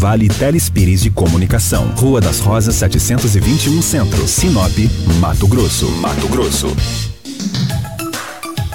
Vale Telespires de Comunicação. Rua das Rosas 721 Centro. Sinop, Mato Grosso. Mato Grosso.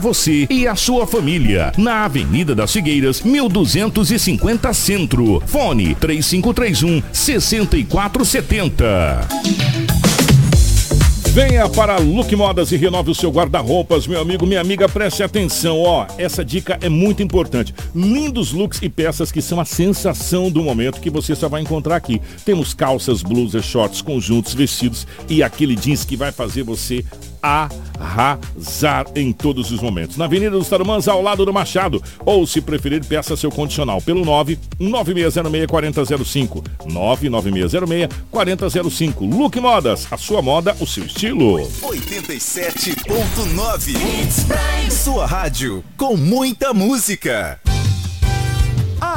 você e a sua família. Na Avenida das Figueiras, 1250 Centro. Fone 3531 6470. Venha para Look Modas e renove o seu guarda-roupas, meu amigo, minha amiga, preste atenção, ó, essa dica é muito importante. Lindos looks e peças que são a sensação do momento que você só vai encontrar aqui. Temos calças, blusas, shorts, conjuntos, vestidos e aquele jeans que vai fazer você arrasar em todos os momentos. Na Avenida dos Tarumãs, ao lado do Machado. Ou, se preferir, peça seu condicional pelo 99606-4005. 99606-4005. Look Modas, a sua moda, o seu estilo. 87.9 Sua rádio com muita música.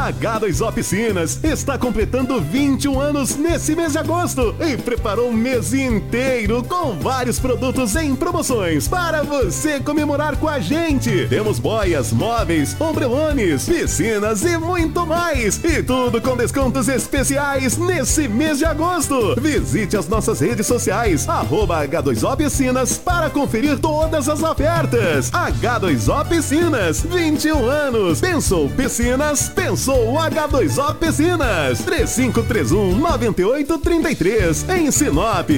A H2O Piscinas está completando 21 anos nesse mês de agosto e preparou um mês inteiro com vários produtos em promoções para você comemorar com a gente. Temos boias, móveis, ombrelones, piscinas e muito mais. E tudo com descontos especiais nesse mês de agosto. Visite as nossas redes sociais, arroba H2O Piscinas para conferir todas as ofertas. H2O Piscinas, 21 anos. Pensou piscinas, pensou Pensou H2O Piscinas. 3531 9833 em Sinop.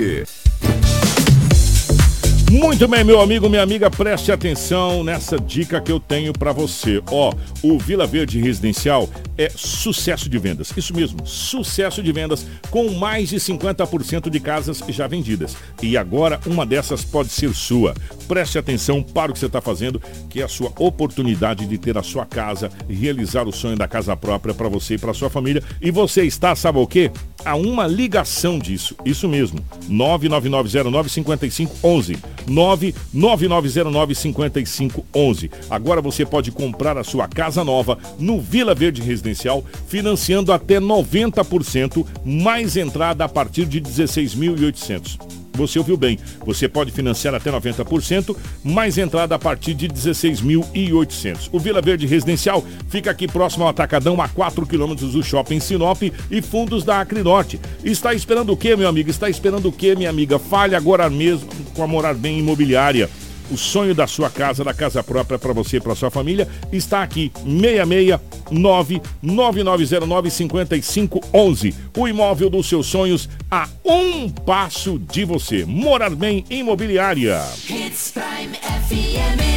Muito bem, meu amigo, minha amiga, preste atenção nessa dica que eu tenho para você. Ó, o Vila Verde Residencial é sucesso de vendas. Isso mesmo, sucesso de vendas com mais de 50% de casas já vendidas. E agora uma dessas pode ser sua. Preste atenção para o que você está fazendo, que é a sua oportunidade de ter a sua casa, realizar o sonho da casa própria para você e para sua família. E você está, sabe o quê? A uma ligação disso. Isso mesmo. 99909 5511. 99909 5511. Agora você pode comprar a sua casa nova no Vila Verde Residencial, financiando até 90% mais entrada a partir de 16.800. Você ouviu bem. Você pode financiar até 90%, mais entrada a partir de 16.800. O Vila Verde Residencial fica aqui próximo ao Atacadão, a 4 quilômetros do Shopping Sinop e fundos da Acrinorte. Está esperando o quê, meu amigo? Está esperando o quê, minha amiga? Fale agora mesmo com a Morar Bem Imobiliária. O sonho da sua casa, da casa própria para você e para sua família, está aqui. 669 9909 5511. O imóvel dos seus sonhos a um passo de você. Morar bem imobiliária. Prime FM.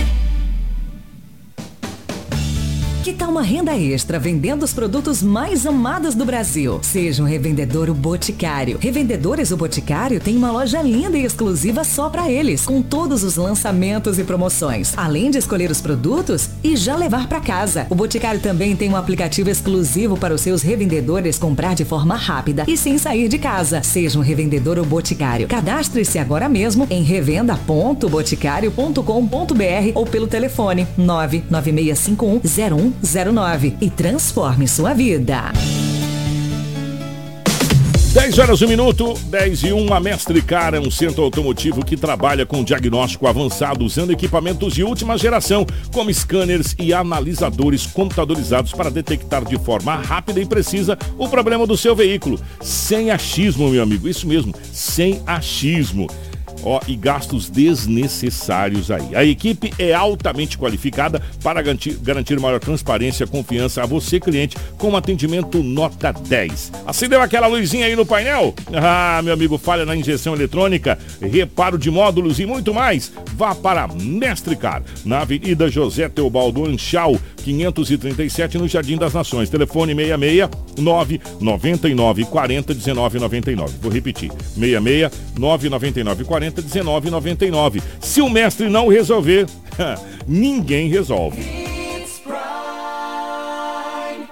Que tal uma renda extra vendendo os produtos mais amados do Brasil? Seja um revendedor o Boticário. Revendedores o Boticário tem uma loja linda e exclusiva só para eles, com todos os lançamentos e promoções. Além de escolher os produtos e já levar para casa. O Boticário também tem um aplicativo exclusivo para os seus revendedores comprar de forma rápida e sem sair de casa. Seja um revendedor o Boticário. Cadastre-se agora mesmo em revenda.boticário.com.br ou pelo telefone 99651 09 e transforme sua vida. 10 horas, 1 minuto, 10 e 1. A Mestre Car é um centro automotivo que trabalha com diagnóstico avançado usando equipamentos de última geração, como scanners e analisadores computadorizados para detectar de forma rápida e precisa o problema do seu veículo. Sem achismo, meu amigo. Isso mesmo, sem achismo ó, e gastos desnecessários aí. A equipe é altamente qualificada para garantir, garantir maior transparência e confiança a você, cliente, com atendimento nota 10. Acendeu aquela luzinha aí no painel? Ah, meu amigo, falha na injeção eletrônica, reparo de módulos e muito mais. Vá para Mestre Car, na Avenida José Teobaldo Anchal, 537, no Jardim das Nações. Telefone 66 999 40 19 99. Vou repetir. 66 999 40 19 99. Se o mestre não resolver, ninguém resolve. 10 horas 1 minuto, 10 1, a Mestre Car centro automotivo que trabalha com diagnóstico avançado usando equipamentos de última geração, como scanners analisadores computadorizados para detectar de forma rápida precisa o problema do seu veículo. Sem achismo, meu amigo. Isso mesmo, sem achismo.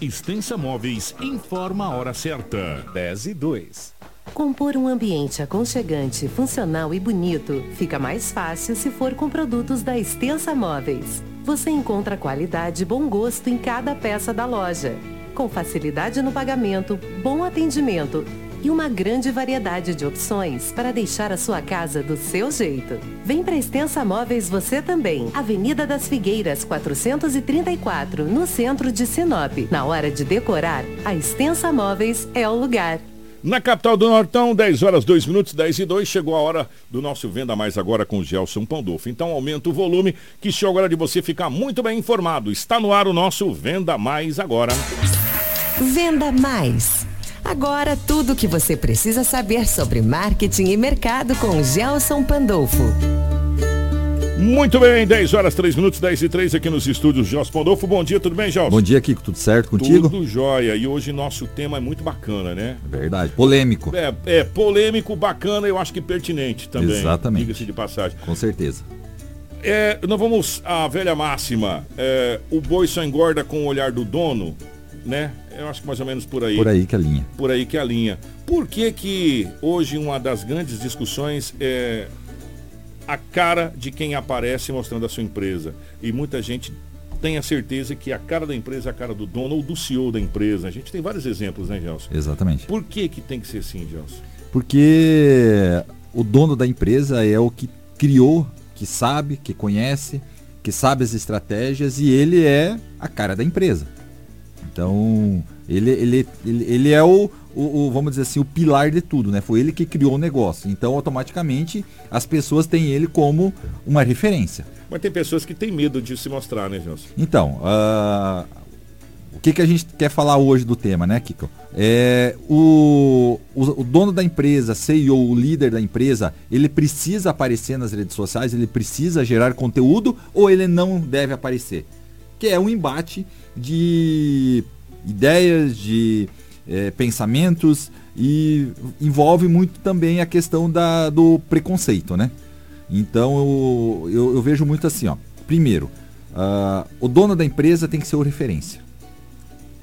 Extensa Móveis informa a hora certa. 10 e 2. Compor um ambiente aconchegante, funcional e bonito fica mais fácil se for com produtos da Extensa Móveis. Você encontra qualidade e bom gosto em cada peça da loja. Com facilidade no pagamento, bom atendimento e uma grande variedade de opções para deixar a sua casa do seu jeito. Vem para Extensa Móveis você também. Avenida das Figueiras, 434, no centro de Sinop. Na hora de decorar, a Extensa Móveis é o lugar. Na capital do Nortão, 10 horas 2 minutos, 10 e 2, chegou a hora do nosso Venda Mais agora com o Gelson Pandolfo. Então aumenta o volume, que chegou a hora de você ficar muito bem informado. Está no ar o nosso Venda Mais agora. Venda Mais. Agora tudo o que você precisa saber sobre marketing e mercado com Gelson Pandolfo. Muito bem, 10 horas 3 minutos, 10 e 3 aqui nos estúdios Gelson Pandolfo. Bom dia, tudo bem, Gelson? Bom dia, Kiko. Tudo certo contigo? Tudo jóia. E hoje nosso tema é muito bacana, né? Verdade. Polêmico. É, é polêmico, bacana, eu acho que pertinente também. Exatamente. Diga-se de passagem. Com certeza. É, nós vamos à velha máxima. É, o boi só engorda com o olhar do dono, né? Eu acho que mais ou menos por aí. Por aí que é a linha. Por aí que é a linha. Por que que hoje uma das grandes discussões é a cara de quem aparece mostrando a sua empresa? E muita gente tem a certeza que a cara da empresa é a cara do dono ou do CEO da empresa. A gente tem vários exemplos, né, Gelson? Exatamente. Por que que tem que ser assim, Gelson? Porque o dono da empresa é o que criou, que sabe, que conhece, que sabe as estratégias e ele é a cara da empresa. Então, ele, ele, ele, ele é o, o, o, vamos dizer assim, o pilar de tudo, né? Foi ele que criou o negócio. Então, automaticamente, as pessoas têm ele como uma referência. Mas tem pessoas que têm medo de se mostrar, né, Gelson? Então, uh, o que, que a gente quer falar hoje do tema, né, Kiko? É, o, o, o, dono da empresa, CEO, o líder da empresa, ele precisa aparecer nas redes sociais, ele precisa gerar conteúdo ou ele não deve aparecer? Que é um embate de ideias, de é, pensamentos e envolve muito também a questão da, do preconceito, né? Então eu, eu, eu vejo muito assim, ó. Primeiro, uh, o dono da empresa tem que ser o referência.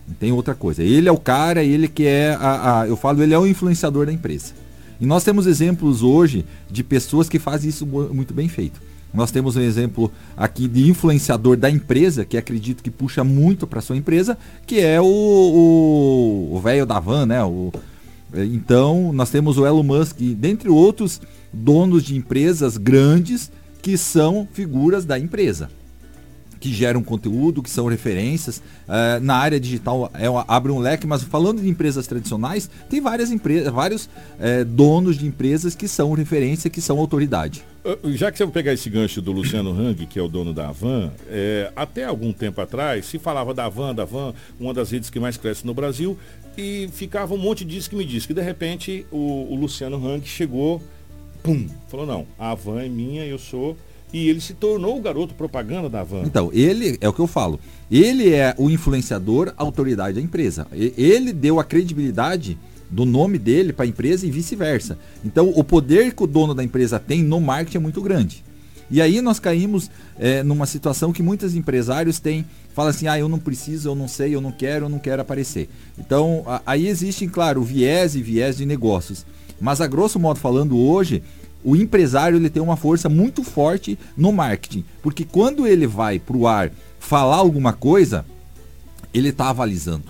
Não tem outra coisa. Ele é o cara, ele que é a, a, eu falo, ele é o influenciador da empresa. E nós temos exemplos hoje de pessoas que fazem isso muito bem feito. Nós temos um exemplo aqui de influenciador da empresa, que acredito que puxa muito para sua empresa, que é o velho da van, né? O, então, nós temos o Elon Musk, dentre outros donos de empresas grandes que são figuras da empresa que geram conteúdo, que são referências. Uh, na área digital é abre um leque, mas falando de empresas tradicionais, tem várias empresas, vários é, donos de empresas que são referência, que são autoridade. Já que você vai pegar esse gancho do Luciano Hang, que é o dono da Avan, é, até algum tempo atrás se falava da Avan, da Avan, uma das redes que mais cresce no Brasil, e ficava um monte disso que me disse que de repente o, o Luciano Hang chegou, pum, falou não, a Avan é minha, eu sou e ele se tornou o garoto propaganda da Van. Então, ele é o que eu falo. Ele é o influenciador, autoridade da empresa. Ele deu a credibilidade do nome dele para a empresa e vice-versa. Então, o poder que o dono da empresa tem no marketing é muito grande. E aí nós caímos é, numa situação que muitos empresários têm, falam assim, ah, eu não preciso, eu não sei, eu não quero, eu não quero aparecer. Então, a, aí existem, claro, viés e viés de negócios. Mas a grosso modo falando hoje, o empresário ele tem uma força muito forte no marketing, porque quando ele vai para o ar falar alguma coisa, ele está avalizando.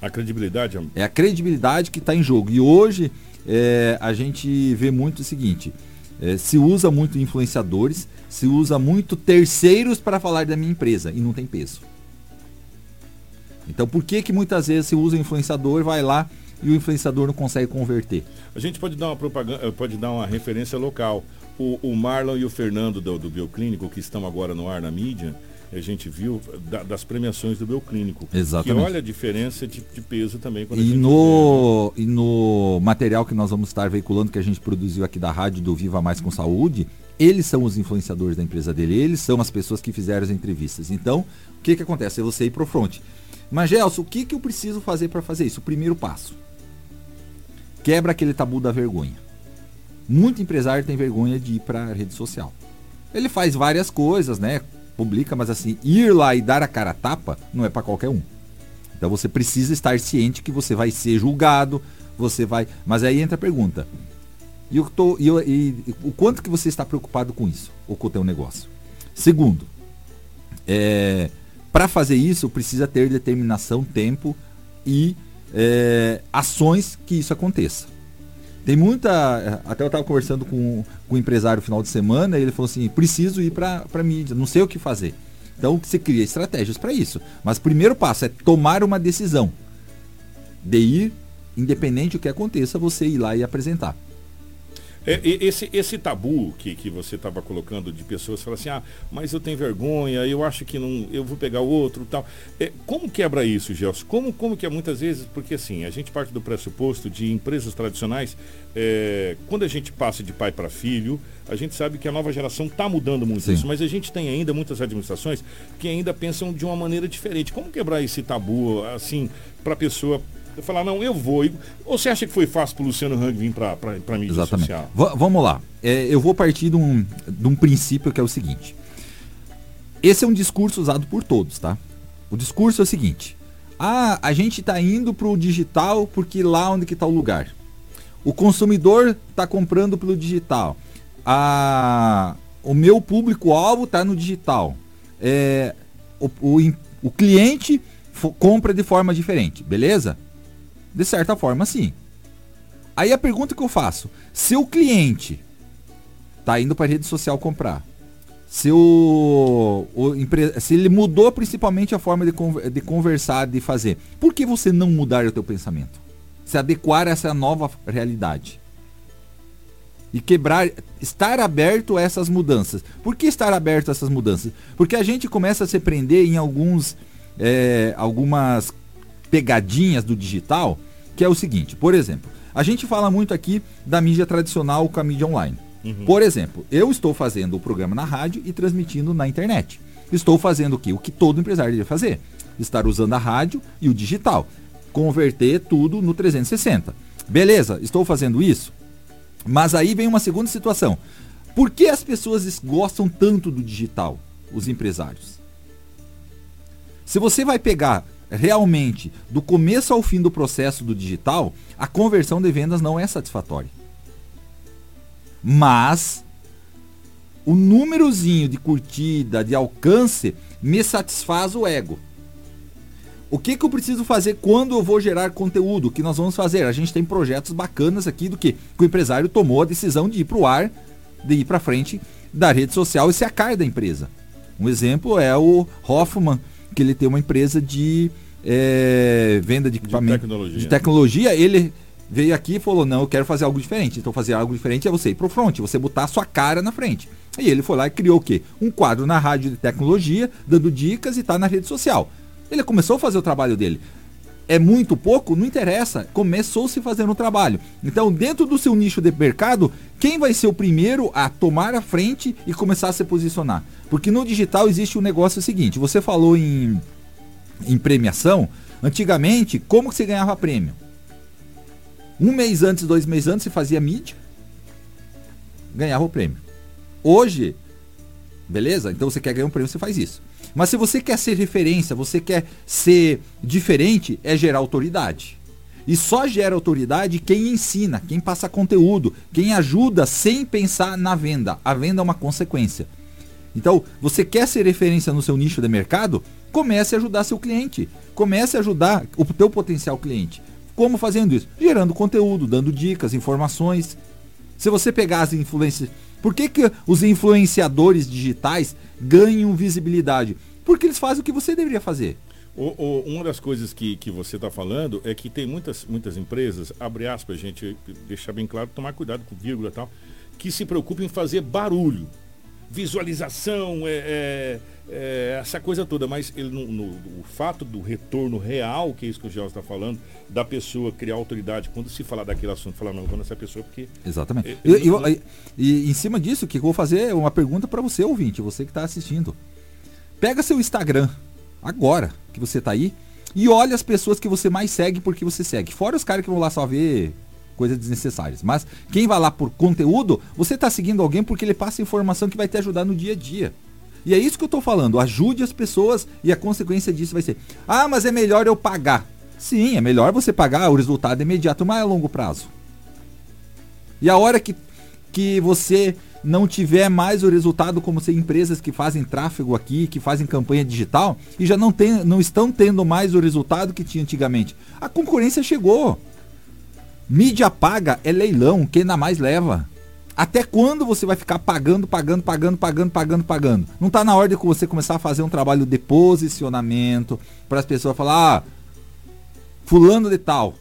A credibilidade é a credibilidade que está em jogo. E hoje é, a gente vê muito o seguinte: é, se usa muito influenciadores, se usa muito terceiros para falar da minha empresa e não tem peso. Então por que que muitas vezes se usa influenciador, vai lá e o influenciador não consegue converter? A gente pode dar uma propaganda, eh, pode dar uma referência local. O, o Marlon e o Fernando do, do Bioclínico, que estão agora no ar na mídia, a gente viu da, das premiações do Bioclínico. Exatamente. Que olha a diferença de, de peso também. e, no, vê, né? e no material que nós vamos estar veiculando, que a gente produziu aqui da rádio do Viva Mais com Saúde, eles são os influenciadores da empresa dele, eles são as pessoas que fizeram as entrevistas. Então, o que, que acontece? É você ir pro front. Mas, Gelson, o que, que eu preciso fazer para fazer isso? O primeiro passo quebra aquele tabu da vergonha. Muito empresário tem vergonha de ir para a rede social. Ele faz várias coisas, né? Publica, mas assim, ir lá e dar a cara a tapa não é para qualquer um. Então você precisa estar ciente que você vai ser julgado, você vai. Mas aí entra a pergunta. E, eu tô, eu, e o quanto que você está preocupado com isso, ou com o teu negócio? Segundo, é, para fazer isso precisa ter determinação, tempo e é, ações que isso aconteça. Tem muita. Até eu estava conversando com, com um empresário no final de semana e ele falou assim: preciso ir para a mídia, não sei o que fazer. Então você cria estratégias para isso. Mas o primeiro passo é tomar uma decisão de ir, independente do que aconteça, você ir lá e apresentar. É, esse, esse tabu que, que você estava colocando de pessoas falam assim, ah, mas eu tenho vergonha, eu acho que não, eu vou pegar outro tal. É, como quebra isso, Gelson? Como, como que é muitas vezes, porque assim, a gente parte do pressuposto de empresas tradicionais, é, quando a gente passa de pai para filho, a gente sabe que a nova geração está mudando muito Sim. isso, mas a gente tem ainda muitas administrações que ainda pensam de uma maneira diferente. Como quebrar esse tabu, assim, para a pessoa falar, não, eu vou. Ou você acha que foi fácil para o Luciano Hang vir para a mídia Exatamente. social? V vamos lá. É, eu vou partir de um, de um princípio que é o seguinte. Esse é um discurso usado por todos, tá? O discurso é o seguinte. Ah, a gente está indo para o digital porque lá onde que está o lugar. O consumidor está comprando pelo digital. Ah, o meu público-alvo está no digital. É, o, o, o cliente compra de forma diferente, beleza? De certa forma, sim. Aí a pergunta que eu faço: se o cliente tá indo para rede social comprar, se, o, o se ele mudou principalmente a forma de, de conversar, de fazer, por que você não mudar o teu pensamento? Se adequar a essa nova realidade? E quebrar, estar aberto a essas mudanças. Por que estar aberto a essas mudanças? Porque a gente começa a se prender em alguns, é, algumas pegadinhas do digital, que é o seguinte, por exemplo, a gente fala muito aqui da mídia tradicional com a mídia online. Uhum. Por exemplo, eu estou fazendo o programa na rádio e transmitindo na internet. Estou fazendo o que? O que todo empresário deve fazer. Estar usando a rádio e o digital. Converter tudo no 360. Beleza, estou fazendo isso. Mas aí vem uma segunda situação. Por que as pessoas gostam tanto do digital? Os empresários. Se você vai pegar realmente, do começo ao fim do processo do digital, a conversão de vendas não é satisfatória. Mas o númerozinho de curtida, de alcance, me satisfaz o ego. O que, que eu preciso fazer quando eu vou gerar conteúdo? O que nós vamos fazer? A gente tem projetos bacanas aqui do que, que o empresário tomou a decisão de ir para o ar, de ir para frente da rede social e ser a cara da empresa. Um exemplo é o Hoffman, que ele tem uma empresa de é, venda de equipamento de tecnologia. de tecnologia, ele veio aqui e falou: Não, eu quero fazer algo diferente. Então, fazer algo diferente é você ir pro front, você botar a sua cara na frente. E ele foi lá e criou o quê? Um quadro na rádio de tecnologia, dando dicas e tá na rede social. Ele começou a fazer o trabalho dele. É muito pouco? Não interessa. Começou se fazendo o trabalho. Então, dentro do seu nicho de mercado, quem vai ser o primeiro a tomar a frente e começar a se posicionar? Porque no digital existe um negócio seguinte: você falou em em premiação, antigamente, como que você ganhava prêmio? Um mês antes, dois meses antes, você fazia mídia, ganhava o prêmio. Hoje, beleza? Então você quer ganhar um prêmio, você faz isso. Mas se você quer ser referência, você quer ser diferente, é gerar autoridade. E só gera autoridade quem ensina, quem passa conteúdo, quem ajuda sem pensar na venda. A venda é uma consequência. Então, você quer ser referência no seu nicho de mercado? Comece a ajudar seu cliente. Comece a ajudar o teu potencial cliente. Como fazendo isso? Gerando conteúdo, dando dicas, informações. Se você pegar as influências, por que, que os influenciadores digitais ganham visibilidade? Porque eles fazem o que você deveria fazer. O, o, uma das coisas que, que você está falando é que tem muitas, muitas empresas, abre aspas, gente, deixar bem claro, tomar cuidado com vírgula e tal, que se preocupam em fazer barulho visualização, é, é, é, essa coisa toda, mas ele, no, no, o fato do retorno real, que é isso que o Gelson está falando, da pessoa criar autoridade, quando se falar daquele assunto, falar, não, vou nessa pessoa porque. Exatamente. e, e, e, em cima disso, que eu vou fazer uma pergunta para você, ouvinte, você que está assistindo. Pega seu Instagram, agora que você está aí, e olha as pessoas que você mais segue porque você segue. Fora os caras que vão lá só ver coisas desnecessárias. Mas quem vai lá por conteúdo, você está seguindo alguém porque ele passa informação que vai te ajudar no dia a dia. E é isso que eu tô falando. Ajude as pessoas e a consequência disso vai ser: ah, mas é melhor eu pagar. Sim, é melhor você pagar, o resultado é imediato, mas é a longo prazo. E a hora que, que você não tiver mais o resultado como ser empresas que fazem tráfego aqui, que fazem campanha digital e já não, tem, não estão tendo mais o resultado que tinha antigamente. A concorrência chegou. Mídia paga é leilão, quem ainda mais leva. Até quando você vai ficar pagando, pagando, pagando, pagando, pagando, pagando? Não está na hora de você começar a fazer um trabalho de posicionamento para as pessoas falar, ah, fulano de tal,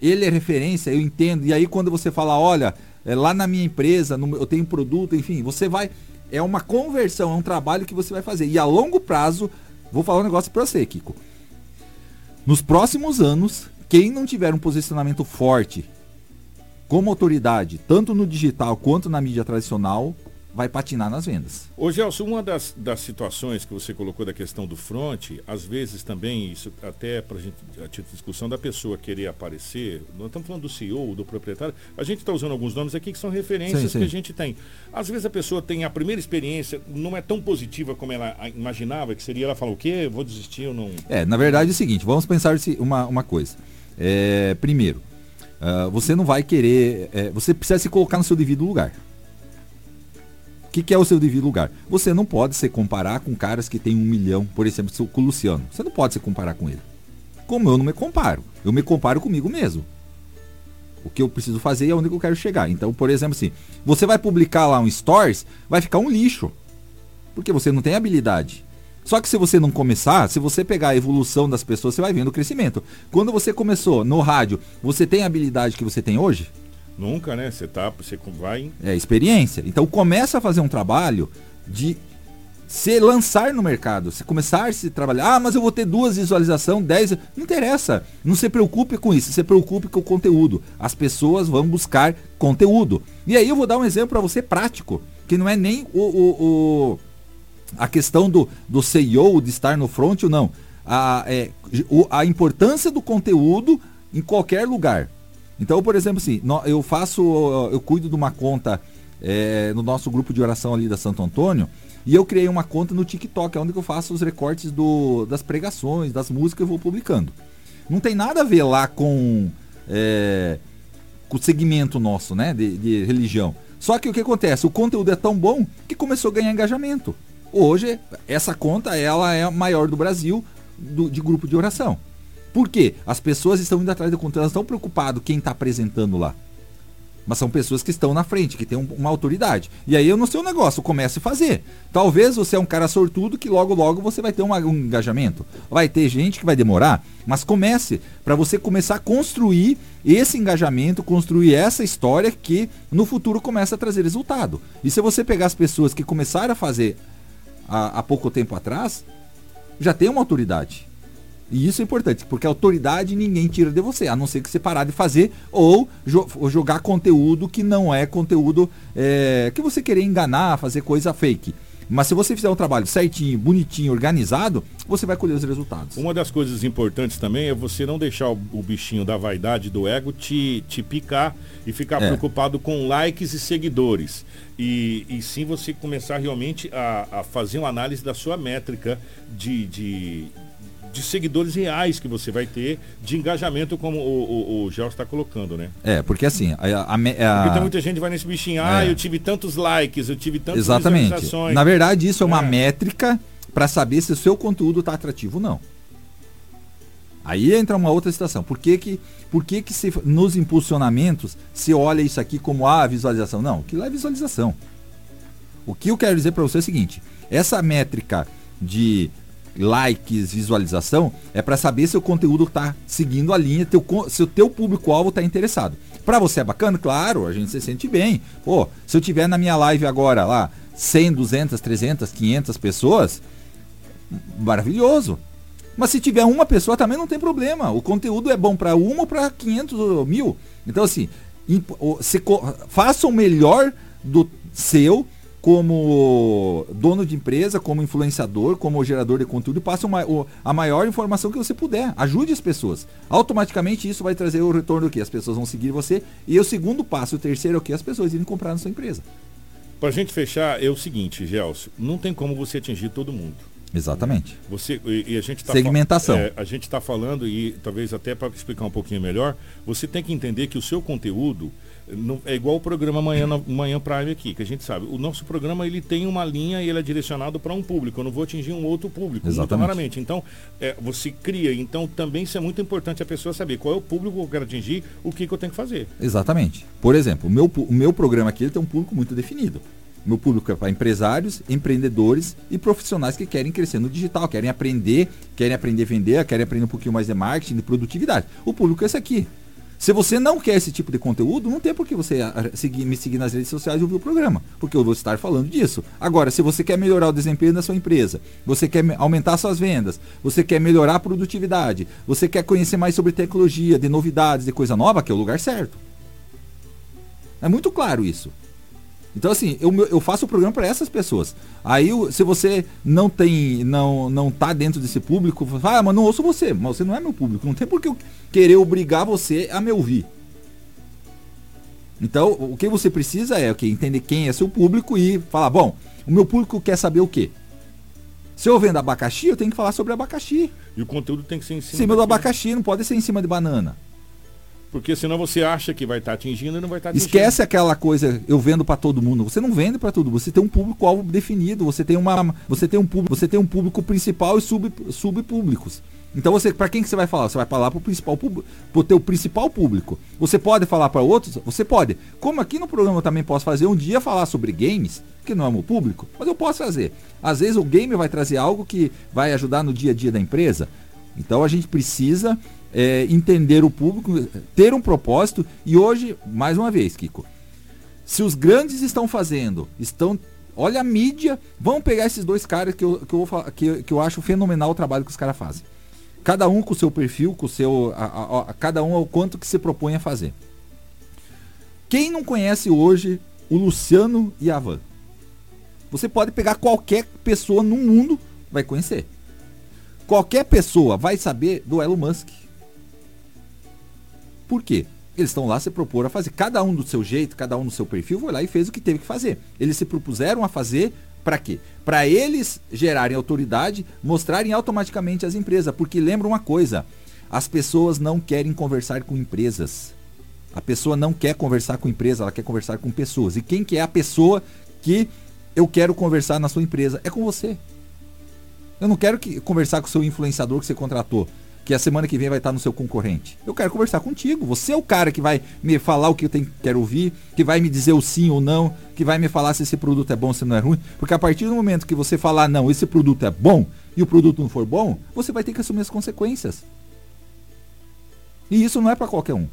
ele é referência, eu entendo. E aí quando você fala, olha, é, lá na minha empresa, no, eu tenho produto, enfim, você vai. É uma conversão, é um trabalho que você vai fazer. E a longo prazo, vou falar um negócio para você, Kiko. Nos próximos anos, quem não tiver um posicionamento forte como autoridade, tanto no digital quanto na mídia tradicional, vai patinar nas vendas. Ô Gelson, uma das, das situações que você colocou da questão do front, às vezes também, isso até para a gente, a título de discussão da pessoa querer aparecer, nós estamos falando do CEO, do proprietário, a gente está usando alguns nomes aqui que são referências sim, sim. que a gente tem. Às vezes a pessoa tem a primeira experiência, não é tão positiva como ela imaginava que seria, ela fala o quê? Vou desistir, eu não... É, na verdade é o seguinte, vamos pensar uma, uma coisa. É, primeiro, uh, você não vai querer, é, você precisa se colocar no seu devido lugar que, que é o seu devido lugar? Você não pode se comparar com caras que têm um milhão, por exemplo, com o Luciano. Você não pode se comparar com ele. Como eu não me comparo. Eu me comparo comigo mesmo. O que eu preciso fazer é onde eu quero chegar. Então, por exemplo, assim, você vai publicar lá um stories, vai ficar um lixo. Porque você não tem habilidade. Só que se você não começar, se você pegar a evolução das pessoas, você vai vendo o crescimento. Quando você começou no rádio, você tem a habilidade que você tem hoje? Nunca, né? Você tá, você vai. É experiência. Então começa a fazer um trabalho de se lançar no mercado, se começar a se trabalhar, ah, mas eu vou ter duas visualizações, dez, não interessa, não se preocupe com isso, se preocupe com o conteúdo. As pessoas vão buscar conteúdo. E aí eu vou dar um exemplo para você prático, que não é nem o, o, o, a questão do, do CEO, de estar no front ou não. A, é, a importância do conteúdo em qualquer lugar. Então, por exemplo, assim, eu faço, eu cuido de uma conta é, no nosso grupo de oração ali da Santo Antônio, e eu criei uma conta no TikTok, onde eu faço os recortes do, das pregações, das músicas que eu vou publicando. Não tem nada a ver lá com, é, com o segmento nosso, né, de, de religião. Só que o que acontece? O conteúdo é tão bom que começou a ganhar engajamento. Hoje, essa conta ela é a maior do Brasil do, de grupo de oração. Por quê? As pessoas estão indo atrás do conteúdo, elas estão preocupadas quem está apresentando lá. Mas são pessoas que estão na frente, que têm um, uma autoridade. E aí eu não sei o negócio, comece a fazer. Talvez você é um cara sortudo que logo logo você vai ter um, um engajamento. Vai ter gente que vai demorar, mas comece para você começar a construir esse engajamento, construir essa história que no futuro começa a trazer resultado. E se você pegar as pessoas que começaram a fazer há, há pouco tempo atrás, já tem uma autoridade. E isso é importante, porque a autoridade ninguém tira de você, a não ser que você parar de fazer ou, jo ou jogar conteúdo que não é conteúdo é, que você querer enganar, fazer coisa fake. Mas se você fizer um trabalho certinho, bonitinho, organizado, você vai colher os resultados. Uma das coisas importantes também é você não deixar o, o bichinho da vaidade, do ego, te, te picar e ficar é. preocupado com likes e seguidores. E, e sim você começar realmente a, a fazer uma análise da sua métrica de, de, de seguidores reais que você vai ter, de engajamento, como o, o, o Gel está colocando, né? É, porque assim. A, a, a, porque tem muita gente que vai nesse bichinho, ah, é. eu tive tantos likes, eu tive tantas Exatamente. Na verdade, isso é uma é. métrica para saber se o seu conteúdo está atrativo ou não. Aí entra uma outra situação. Por que que, por que, que se, nos impulsionamentos se olha isso aqui como a ah, visualização? Não, aquilo é visualização. O que eu quero dizer para você é o seguinte: essa métrica de likes, visualização, é para saber se o conteúdo está seguindo a linha, teu, se o teu público-alvo está interessado. Para você é bacana? Claro, a gente se sente bem. Pô, se eu tiver na minha live agora lá 100, 200, 300, 500 pessoas, maravilhoso. Mas se tiver uma pessoa também não tem problema. O conteúdo é bom para uma ou para 500 ou mil. Então assim, faça o melhor do seu como dono de empresa, como influenciador, como gerador de conteúdo, passe uma, a maior informação que você puder. Ajude as pessoas. Automaticamente isso vai trazer o retorno do que? As pessoas vão seguir você. E o segundo passo, o terceiro é o que? As pessoas irem comprar na sua empresa. Pra gente fechar, é o seguinte, Gelson, não tem como você atingir todo mundo. Exatamente. Você, e, e a gente tá Segmentação. é, a gente está falando, e talvez até para explicar um pouquinho melhor, você tem que entender que o seu conteúdo não, é igual o programa Manhã, na- Manhã Prime aqui, que a gente sabe. O nosso programa ele tem uma linha e ele é direcionado para um público. Eu não vou atingir um outro público, muito Exatamente. raramente. Então, é, você cria. Então, também isso é muito importante a pessoa saber qual é o público que eu quero atingir, o que, que eu tenho que fazer. Exatamente. Por exemplo, o meu, o meu programa aqui ele tem um público muito definido. Meu público é para empresários, empreendedores e profissionais que querem crescer no digital, querem aprender, querem aprender a vender, querem aprender um pouquinho mais de marketing, de produtividade. O público é esse aqui. Se você não quer esse tipo de conteúdo, não tem por que você seguir- me seguir nas redes sociais e ouvir o programa, porque eu vou estar falando disso. Agora, se você quer melhorar o desempenho da sua empresa, você quer me- aumentar suas vendas, você quer melhorar a produtividade, você quer conhecer mais sobre tecnologia, de novidades, de coisa nova, que é o lugar certo. É muito claro isso. Então assim, eu, eu faço o programa para essas pessoas. Aí se você não tem, não, não tá dentro desse público, fala, ah, mas não ouço você, mas você não é meu público. Não tem por que eu querer obrigar você a me ouvir. Então, o que você precisa é o quê? entender quem é seu público e falar, bom, o meu público quer saber o quê? Se eu vendo abacaxi, eu tenho que falar sobre abacaxi. E o conteúdo tem que ser em Em cima, cima do abacaxi, não pode ser em cima de banana. Porque senão você acha que vai estar atingindo e não vai estar atingindo. Esquece aquela coisa, eu vendo para todo mundo. Você não vende para mundo. Você tem um público alvo definido. Você tem uma, você tem um público, você tem um público principal e sub, subpúblicos. Então você, para quem que você vai falar? Você vai falar para o principal público, para o teu principal público. Você pode falar para outros? Você pode. Como aqui no programa eu também posso fazer um dia falar sobre games, que não é meu público, mas eu posso fazer. Às vezes o game vai trazer algo que vai ajudar no dia a dia da empresa. Então a gente precisa é, entender o público, ter um propósito. E hoje, mais uma vez, Kiko, se os grandes estão fazendo, estão. Olha a mídia, vamos pegar esses dois caras que eu, que eu, vou que, que eu acho fenomenal o trabalho que os caras fazem. Cada um com o seu perfil, com o seu. a- a- a- cada um ao quanto que se propõe a fazer. Quem não conhece hoje o Luciano e a Van? Você pode pegar qualquer pessoa no mundo, vai conhecer. Qualquer pessoa vai saber do Elon Musk. Por quê? Eles estão lá se propor a fazer. Cada um do seu jeito, cada um no seu perfil, foi lá e fez o que teve que fazer. Eles se propuseram a fazer para quê? Para eles gerarem autoridade, mostrarem automaticamente as empresas. Porque lembra uma coisa: as pessoas não querem conversar com empresas. A pessoa não quer conversar com empresa, ela quer conversar com pessoas. E quem que é a pessoa que eu quero conversar na sua empresa? É com você. Eu não quero que, conversar com o seu influenciador que você contratou, que a semana que vem vai estar no seu concorrente. Eu quero conversar contigo. Você é o cara que vai me falar o que eu tenho, quero ouvir, que vai me dizer o sim ou não, que vai me falar se esse produto é bom ou se não é ruim. Porque a partir do momento que você falar, não, esse produto é bom, e o produto não for bom, você vai ter que assumir as consequências. E isso não é para qualquer um.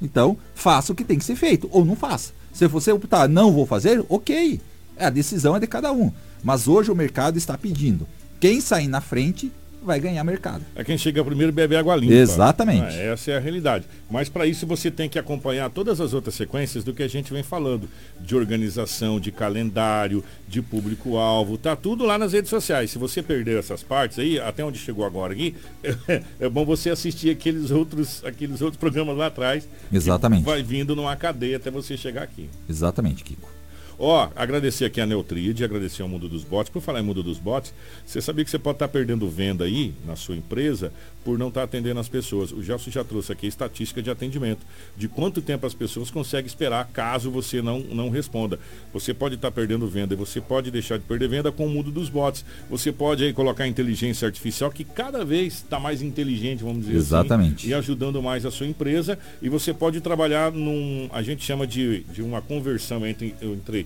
Então, faça o que tem que ser feito, ou não faça. Se você optar, não vou fazer, ok. A decisão é de cada um. Mas hoje o mercado está pedindo. Quem sair na frente vai ganhar mercado. É quem chega primeiro bebe água limpa. Exatamente. Ah, essa é a realidade. Mas para isso você tem que acompanhar todas as outras sequências do que a gente vem falando. De organização, de calendário, de público-alvo. Tá tudo lá nas redes sociais. Se você perdeu essas partes aí, até onde chegou agora aqui, é bom você assistir aqueles outros, aqueles outros programas lá atrás. Exatamente. Vai vindo numa cadeia até você chegar aqui. Exatamente, Kiko. Ó, agradecer aqui a Neutride, agradecer ao Mundo dos Bots. Por falar em Mundo dos Bots, você sabia que você pode estar perdendo venda aí na sua empresa por não estar atendendo as pessoas. O Gelson já trouxe aqui a estatística de atendimento, de quanto tempo as pessoas conseguem esperar caso você não, não responda. Você pode estar perdendo venda e você pode deixar de perder venda com o Mundo dos Bots. Você pode aí colocar inteligência artificial que cada vez está mais inteligente, vamos dizer Exatamente. assim. E ajudando mais a sua empresa. E você pode trabalhar num. A gente chama de, de uma conversão entre, entre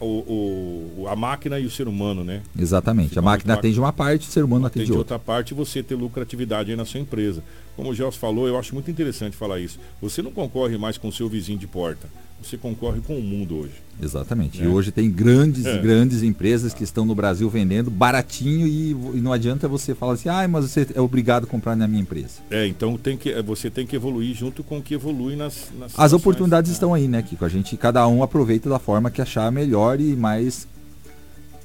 o, o- a máquina e o ser humano, né? Exatamente. A máquina atende uma parte, o ser humano Tem atende de outra. outra parte você ter lucratividade aí na sua empresa. Como o Gels falou, eu acho muito interessante falar isso. Você não concorre mais com o seu vizinho de porta. Você concorre com o mundo hoje. Exatamente. É. E hoje tem grandes É. grandes empresas que estão no Brasil vendendo baratinho e, e não adianta você falar assim, ah, mas você é obrigado a comprar na minha empresa. É, então tem que, é, você tem que evoluir junto com o que evolui nas, nas As oportunidades É. estão aí, né, Kiko? A gente, cada um aproveita da forma que achar melhor e mais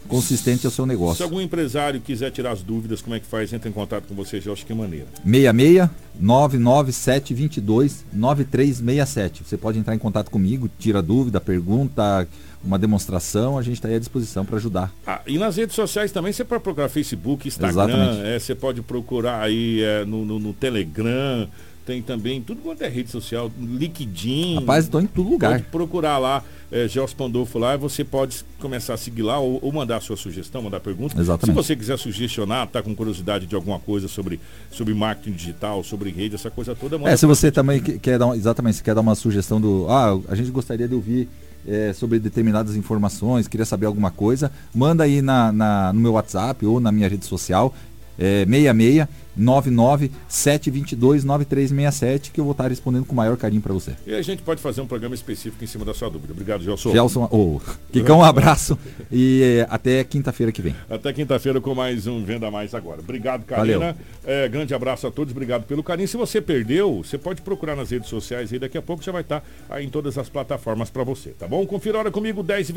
consistente ao seu Se negócio. algum empresário quiser tirar as dúvidas, como é que faz? Entra em contato com você, Gelson, que maneira. 66 99722 9367. Você pode entrar em contato comigo, tira dúvida, pergunta, uma demonstração, a gente está aí à disposição para ajudar. Ah, e nas redes sociais também você pode procurar Facebook, Instagram, é, você pode procurar aí é, no, no- no Telegram, tem também tudo quanto é rede social, LinkedIn. Rapaz, estou em todo lugar. Pode procurar lá, é, Gelson Pandolfo lá, e você pode começar a seguir lá ou, ou mandar a sua sugestão, mandar pergunta. Exatamente. Se você quiser sugestionar, tá com curiosidade de alguma coisa sobre, sobre marketing digital, sobre rede, essa coisa toda, manda É, se você também que- quer dar, exatamente, se quer dar uma sugestão do, ah, a gente gostaria de ouvir é, sobre determinadas informações, queria saber alguma coisa, manda aí na, na- no meu WhatsApp ou na minha rede social, é, 66 99 722 9367, que eu vou estar respondendo com o maior carinho para você. E a gente pode fazer um programa específico em cima da sua dúvida. Obrigado, Gelson. Gelson, ô, Kikão, um abraço e é, até quinta-feira que vem. Até quinta-feira com mais um Venda Mais agora. Obrigado, Karina. É, grande abraço a todos, obrigado pelo carinho. Se você perdeu, você pode procurar nas redes sociais aí, daqui a pouco já vai estar aí em todas as plataformas para você, tá bom? Confira a hora comigo, 10 e 23